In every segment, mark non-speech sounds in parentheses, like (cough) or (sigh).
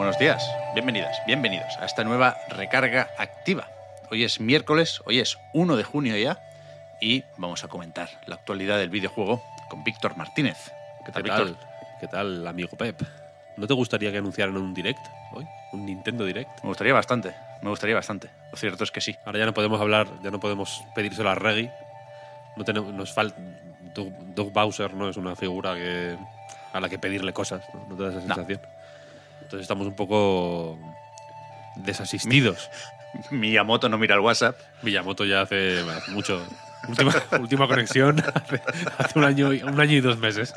Buenos días, bienvenidas, bienvenidos a esta nueva recarga activa. Hoy es miércoles, hoy es 1 de junio ya y vamos a comentar la actualidad del videojuego con Víctor Martínez. ¿Qué tal, ¿Qué Víctor? tal? ¿Qué tal, amigo Pep? ¿No te gustaría que anunciaran un direct hoy? ¿Un Nintendo Direct? Me gustaría bastante, me gustaría bastante. Lo cierto es que sí. Ahora ya no podemos hablar, ya no podemos pedírselo a Reggie. No tenemos, nos falta. Doug, Doug Bowser no es una figura que, a la que pedirle cosas, ¿no? ¿No te da esa No. Entonces estamos un poco desasistidos. Miyamoto no mira el WhatsApp. Miyamoto ya hace mucho. Última, (laughs) última conexión hace, hace un, año, y- un año y dos meses.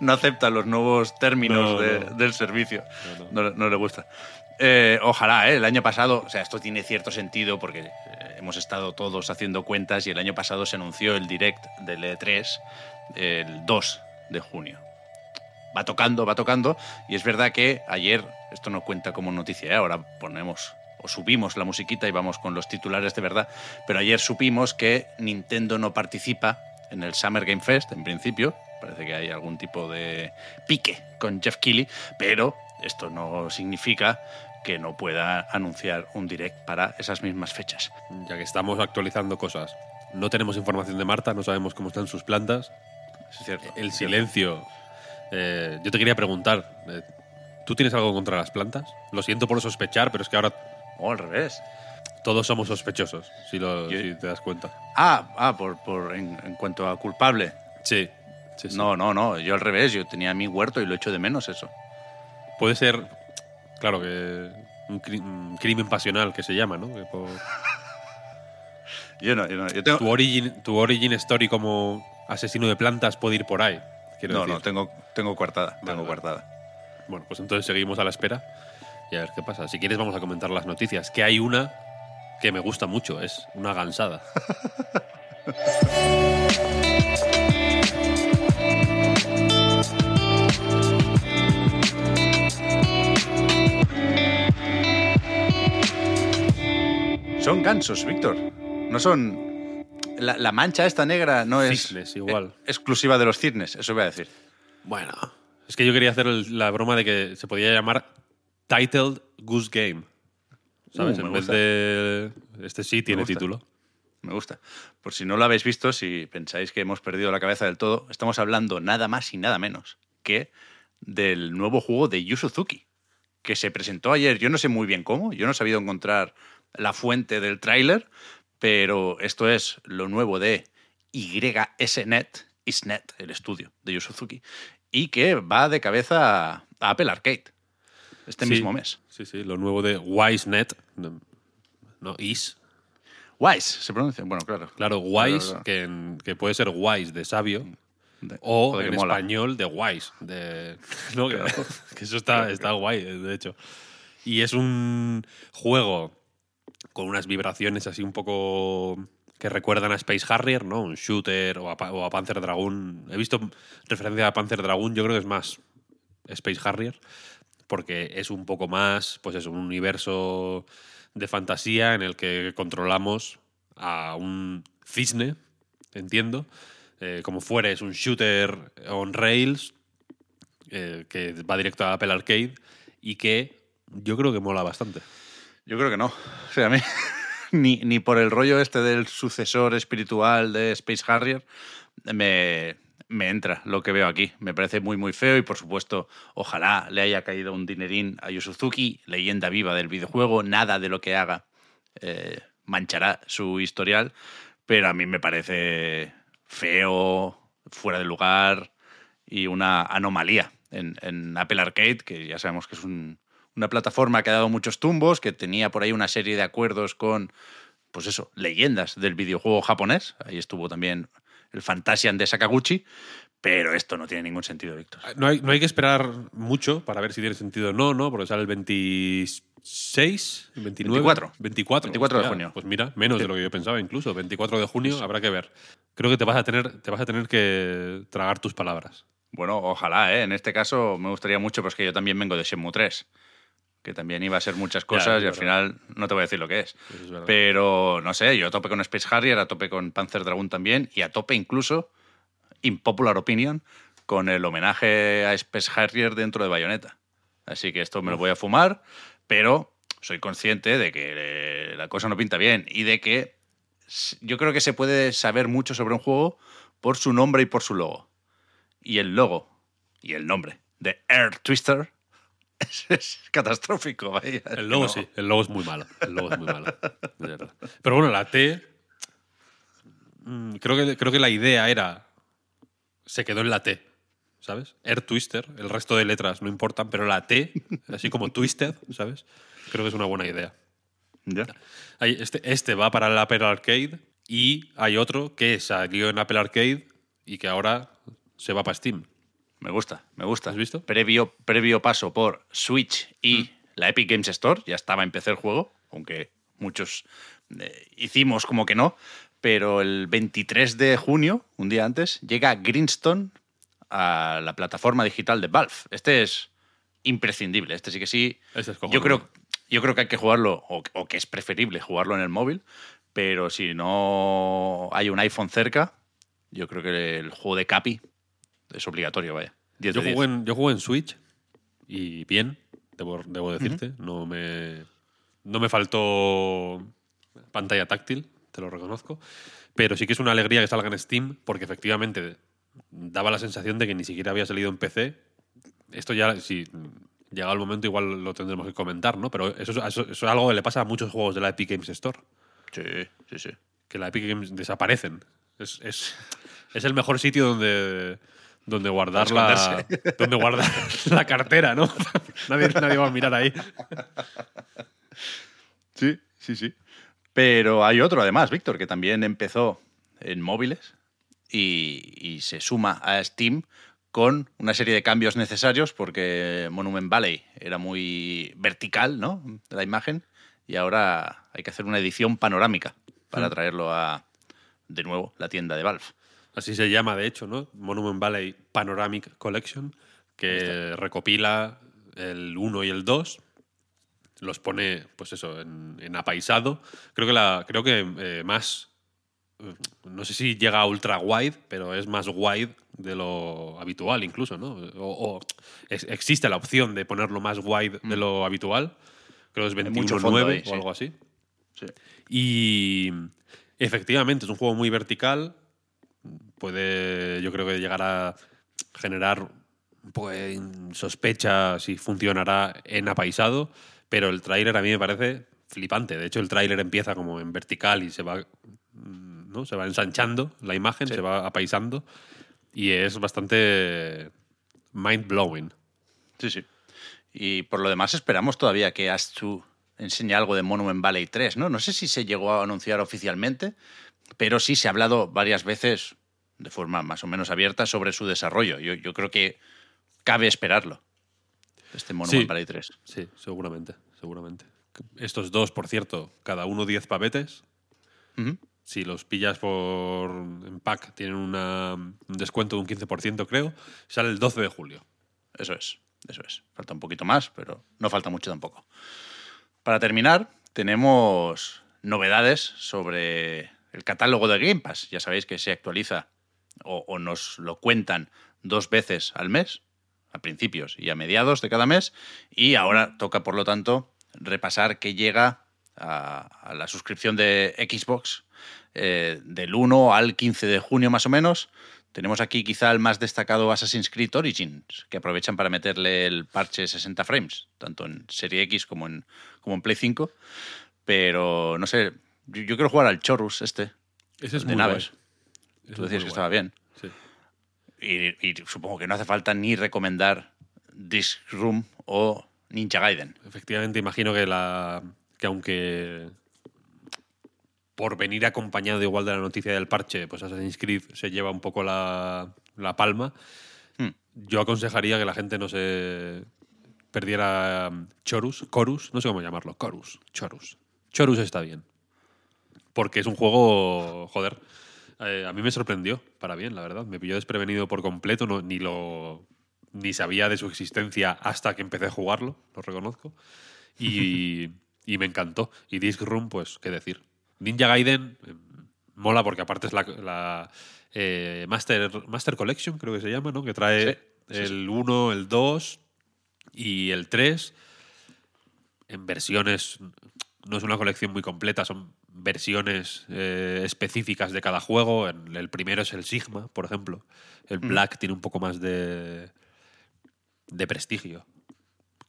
no acepta los nuevos términos No, de- no. del servicio. No, No, no le gusta. Eh, ojalá, ¿eh? el año pasado, o sea, esto tiene cierto sentido porque eh, hemos estado todos haciendo cuentas y el año pasado se anunció el direct del E3 el 2 de junio. Va tocando, va tocando, y es verdad que ayer, esto no cuenta como noticia, ¿eh? ahora ponemos o subimos la musiquita y vamos con los titulares de verdad, pero ayer supimos que Nintendo no participa en el Summer Game Fest, en principio, parece que hay algún tipo de pique con Jeff Keighley, pero esto no significa que no pueda anunciar un direct para esas mismas fechas. Ya que estamos actualizando cosas. No tenemos información de Marta, no sabemos cómo están sus plantas. Es cierto. El silencio. Eh, yo te quería preguntar, eh, ¿tú tienes algo contra las plantas? Lo siento por sospechar, pero es que ahora O al revés. todos somos sospechosos, si, lo- Yo- si te das cuenta. Ah, ah por, por en, en cuanto a culpable. Sí, sí, sí. No, no, no. Yo al revés. Yo tenía mi huerto y lo echo de menos eso. Puede ser, claro, que un, cri- un crimen pasional que se llama, ¿no? Que por- (laughs) Yo no, yo no. Yo tengo, tu, origin, tu origin story como asesino de plantas puede ir por ahí. Quiero no, decir. no, tengo, tengo coartada. Vale, tengo vale. coartada. Bueno, pues entonces seguimos a la espera y a ver qué pasa. Si quieres vamos a comentar las noticias, que hay una que me gusta mucho, es una gansada. Son gansos, Víctor. No son. La, la mancha esta negra no es Cisnes, igual. eh, exclusiva de los cisnes, eso voy a decir. Bueno, es que yo quería hacer el- la broma de que se podía llamar Titled Goose Game. ¿Sabes? Uh, me en vez gusta. de. Este sí tiene gusta. título. Me gusta. Por si no lo habéis visto, si pensáis que hemos perdido la cabeza del todo, estamos hablando nada más y nada menos que del nuevo juego de Yu Suzuki, que se presentó ayer. Yo no sé muy bien cómo, yo no he sabido encontrar la fuente del tráiler, pero esto es lo nuevo de YSNet, Isnet, el estudio de Yu Suzuki, y que va de cabeza a Apple Arcade este Sí, mismo mes. Sí, sí, lo nuevo de WiseNet. No, no, Is. Wise, se pronuncia. Bueno, claro. Claro, Wise, claro. Que, en- que puede ser wise de sabio. De- O en mola. español de wise. De, (laughs) ¿no? que, (laughs) que eso está, está guay, de hecho. Y es un juego con unas vibraciones así un poco que recuerdan a Space Harrier, ¿no? Un shooter o a, Panzer Dragoon. He visto referencia a Panzer Dragoon, yo creo que es más Space Harrier, porque es un poco más, pues es un universo de fantasía en el que controlamos a un cisne, entiendo. Eh, como fuera, es un shooter on rails eh, que va directo a Apple Arcade y que yo creo que mola bastante. Yo creo que no. O sea, a mí, (laughs) ni, ni por el rollo este del sucesor espiritual de Space Harrier me, me entra lo que veo aquí. Me parece muy, muy feo y, por supuesto, ojalá le haya caído un dinerín a Yu Suzuki, leyenda viva del videojuego. Nada de lo que haga eh, manchará su historial, pero a mí me parece feo, fuera de lugar y una anomalía en, en Apple Arcade, que ya sabemos que es un- una plataforma que ha dado muchos tumbos, que tenía por ahí una serie de acuerdos con pues eso, leyendas del videojuego japonés. Ahí estuvo también el Fantasian de Sakaguchi. Pero esto no tiene ningún sentido, Víctor. No hay, no hay que esperar mucho para ver si tiene sentido o no, ¿no? Porque sale el 26, 29. 24. 24. 24 de junio. Pues mira, menos de lo que yo pensaba incluso. 24 de junio habrá que ver. Creo que te vas a tener, te vas a tener que tragar tus palabras. Bueno, ojalá, ¿eh? En este caso me gustaría mucho, pues que yo también vengo de Shenmue 3, que también iba a ser muchas cosas y al final no te voy a decir lo que es. Pero no sé, yo a tope con Space Harrier, a tope con Panzer Dragoon también y a tope incluso, impopular opinion, con el homenaje a Space Harrier dentro de Bayonetta. Así que esto me lo voy a fumar, pero soy consciente de que eh, la cosa no pinta bien y de que yo creo que se puede saber mucho sobre un juego por su nombre y por su logo. Y el logo y el nombre de Air Twister es, es catastrófico. vaya. El logo no. sí, el logo es muy malo. El logo es muy malo. Pero bueno, la T. mm, Creo que, creo que la idea era. Se quedó en la T. ¿Sabes? Air Twister. El resto de letras no importan, pero la T, así como Twisted, ¿sabes? Creo que es una buena idea. Ya. Este, este va para el Apple Arcade y hay otro que salió en Apple Arcade y que ahora se va para Steam. Me gusta, me gusta. ¿Has visto? Previo, previo paso por Switch y la Epic Games Store. Ya estaba en PC el juego, aunque muchos eh, hicimos como que no. Pero el 23 de junio, un día antes, llega Greenstone a la plataforma digital de Valve. Este es imprescindible. Este sí que sí. Este es yo, creo, yo creo que hay que jugarlo, o, o que es preferible jugarlo en el móvil. Pero si no hay un iPhone cerca, yo creo que el juego de Capi es obligatorio, vaya. 10 Yo de 10. jugué, en, yo jugué en Switch y bien, debo, debo decirte. no, me, no me faltó pantalla táctil, te lo reconozco. Pero sí que es una alegría que salga en Steam porque efectivamente daba la sensación de que ni siquiera había salido en PC. Esto ya, si llega el momento, igual lo tendremos que comentar, ¿no? Pero eso, es- eso- eso es algo que le pasa a muchos juegos de la Epic Games Store. Sí, sí, sí. que la Epic Games desaparecen. Es, es, es el mejor sitio donde, donde guardar la (laughs) donde guardar la cartera, ¿no? (laughs) nadie, nadie va a mirar ahí. Sí, sí, sí. Pero hay otro además, Víctor, que también empezó en móviles y, y se suma a Steam con una serie de cambios necesarios porque Monument Valley era muy vertical, ¿no? La imagen y ahora hay que hacer una edición panorámica para traerlo a, de nuevo, la tienda de Valve. Así se llama, de hecho, ¿no? Monument Valley Panoramic Collection, que recopila el 1 y el 2, los pone, pues eso, en, en apaisado. Creo que, la, creo que eh, más, eh, no sé si llega a ultra wide, pero es más wide de lo habitual incluso, ¿no? O, o es- existe la opción de ponerlo más wide de lo habitual. Creo que es Hay mucho fondo 21.9 ahí, o sí. algo así. Sí. Y efectivamente es un juego muy vertical. Puede, yo creo que llegar a generar un poco de sospecha si funcionará en apaisado, pero el tráiler a mí me parece flipante. De hecho, el tráiler empieza como en vertical y se va, mm, ¿no? se va ensanchando la imagen, se va apaisando y es bastante mind blowing. Sí, sí. Y por lo demás esperamos todavía que Astu enseñe algo de Monument Valley 3, ¿no? No sé si se llegó a anunciar oficialmente, pero sí se ha hablado varias veces de forma más o menos abierta sobre su desarrollo. Yo, yo creo que cabe esperarlo, este Monument Sí. Valley 3. Sí, seguramente, seguramente. Estos dos, por cierto, cada uno 10 pavetes. Si los pillas por en pack, tienen una- un descuento de un 15%, creo. Sale el 12 de julio. Eso es, eso es. Falta un poquito más, pero no falta mucho tampoco. Para terminar, tenemos novedades sobre el catálogo de Game Pass. Ya sabéis que se actualiza o, nos lo cuentan dos veces al mes, a principios y a mediados de cada mes, y ahora toca, por lo tanto, repasar qué llega a, a la suscripción de Xbox eh, del 1 al 15 de junio más o menos. Tenemos aquí quizá el más destacado Assassin's Creed Origins, que aprovechan para meterle el parche 60 frames, tanto en Serie X como en, como en Play 5. Pero no sé, yo, yo quiero jugar al Chorus este, Ese es de muy naves. guay. Tú es decías que estaba bien. Sí. Y, y supongo que no hace falta ni recomendar Disc Room o Ninja Gaiden. Efectivamente, imagino que la que aunque por venir acompañado igual de la noticia del parche, pues Assassin's Creed se lleva un poco la, la palma. Hmm. Yo aconsejaría que la gente no se perdiera um, Chorus, Chorus, no sé cómo llamarlo, Chorus, Chorus. Chorus está bien. Porque es un juego, joder, eh, a mí me sorprendió para bien, la verdad. Me pilló desprevenido por completo, no, ni lo ni sabía de su existencia hasta que empecé a jugarlo, lo reconozco. Y, (laughs) y me encantó. Y Disc Room, pues, qué decir. Ninja Gaiden eh, mola porque aparte es la, la, eh, Master, Master Collection, creo que se llama, ¿no? Que trae Sí, sí, el 1, el 2 y el 3 en versiones. No es una colección muy completa, son versiones eh, específicas de cada juego. El primero es el Sigma, por ejemplo. El Black tiene un poco más de, de prestigio,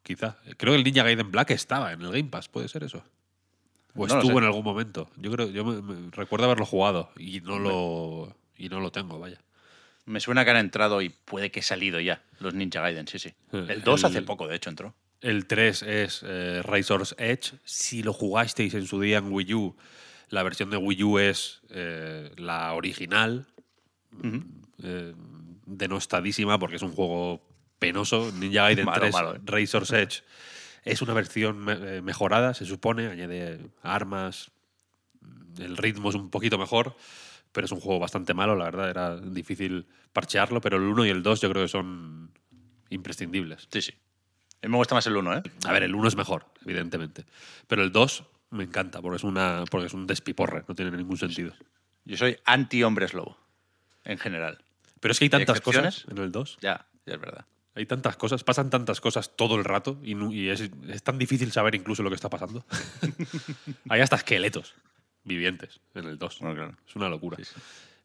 quizá. Creo que el Ninja Gaiden Black estaba en el Game Pass, ¿puede ser eso? O No estuvo en algún momento. Yo creo, yo me- me- recuerdo haberlo jugado y no lo y no lo tengo, vaya. Me suena que han entrado y puede que he salido ya los Ninja Gaiden, sí, sí. Eh, El 2 el- hace poco, de hecho, entró. El 3 es eh, Razor's Edge. Si lo jugasteis en su día en Wii U, la versión de Wii U es eh, la original, eh, denostadísima porque es un juego penoso. Ninja Gaiden Malo, 3 malo, eh. Razor's Edge es una versión me- mejorada, se supone, añade armas, el ritmo es un poquito mejor, pero es un juego bastante malo, la verdad, era difícil parchearlo, pero el 1 y el 2 yo creo que son imprescindibles. Sí, sí. A mí me gusta más el 1, ¿eh? A ver, el 1 es mejor, evidentemente. Pero el 2 me encanta, porque es, una, porque es un despiporre, no tiene ningún sentido. Yo soy anti-hombres lobo, en general. Pero es que hay tantas cosas en el 2. Ya, ya es verdad. Hay tantas cosas, pasan tantas cosas todo el rato y, es, es tan difícil saber incluso lo que está pasando. (laughs) hay hasta esqueletos vivientes en el 2. Bueno, claro. Es una locura. Sí, sí.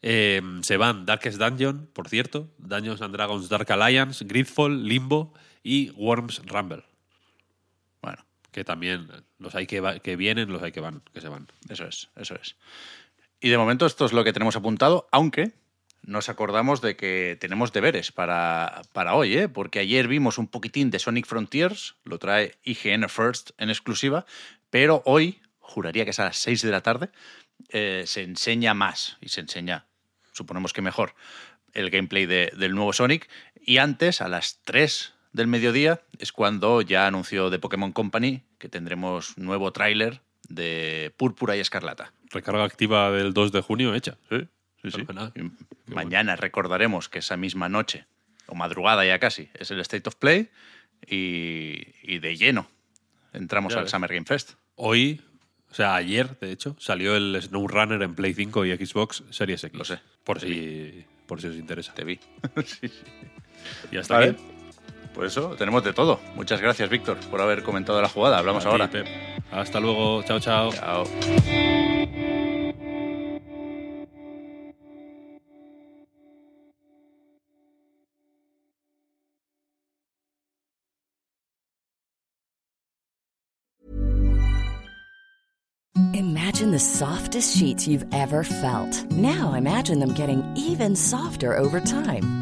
Eh, se van Darkest Dungeon, por cierto, Dungeons and Dragons Dark Alliance, Gridfall, Limbo y Worms Rumble. Bueno, Que también los hay que, que vienen, los hay que van, que se van. eso es, eso es. Y de momento esto es lo que tenemos apuntado, aunque nos acordamos de que tenemos deberes para, para hoy, ¿eh? porque ayer vimos un poquitín de Sonic Frontiers, lo trae IGN First en exclusiva, pero hoy, juraría que es a las 6 de la tarde, eh, se enseña más y se enseña, suponemos que mejor, el gameplay de- del nuevo Sonic. Y antes, a las 3 del mediodía, es cuando ya anunció The Pokémon Company que tendremos nuevo tráiler de Púrpura y Escarlata. Recarga activa del 2 de junio hecha. Sí, sí. Y mañana recordaremos que esa misma noche, o madrugada ya casi, es el State of Play y, y de lleno entramos Ya al ves. Summer Game Fest. Hoy, o sea, ayer, de hecho, salió el SnowRunner en Play 5 y Xbox Series X. Lo sé. Por si, por si os interesa. Te vi. (laughs) Sí, sí. Y hasta Vale. aquí. Por eso tenemos de todo. Muchas gracias, Víctor, por haber comentado la jugada. Hablamos A ti, ahora. Pep. Hasta luego. Chao, chao. Chao. Imagine the softest sheets you've ever felt. Now imagine them getting even softer over time.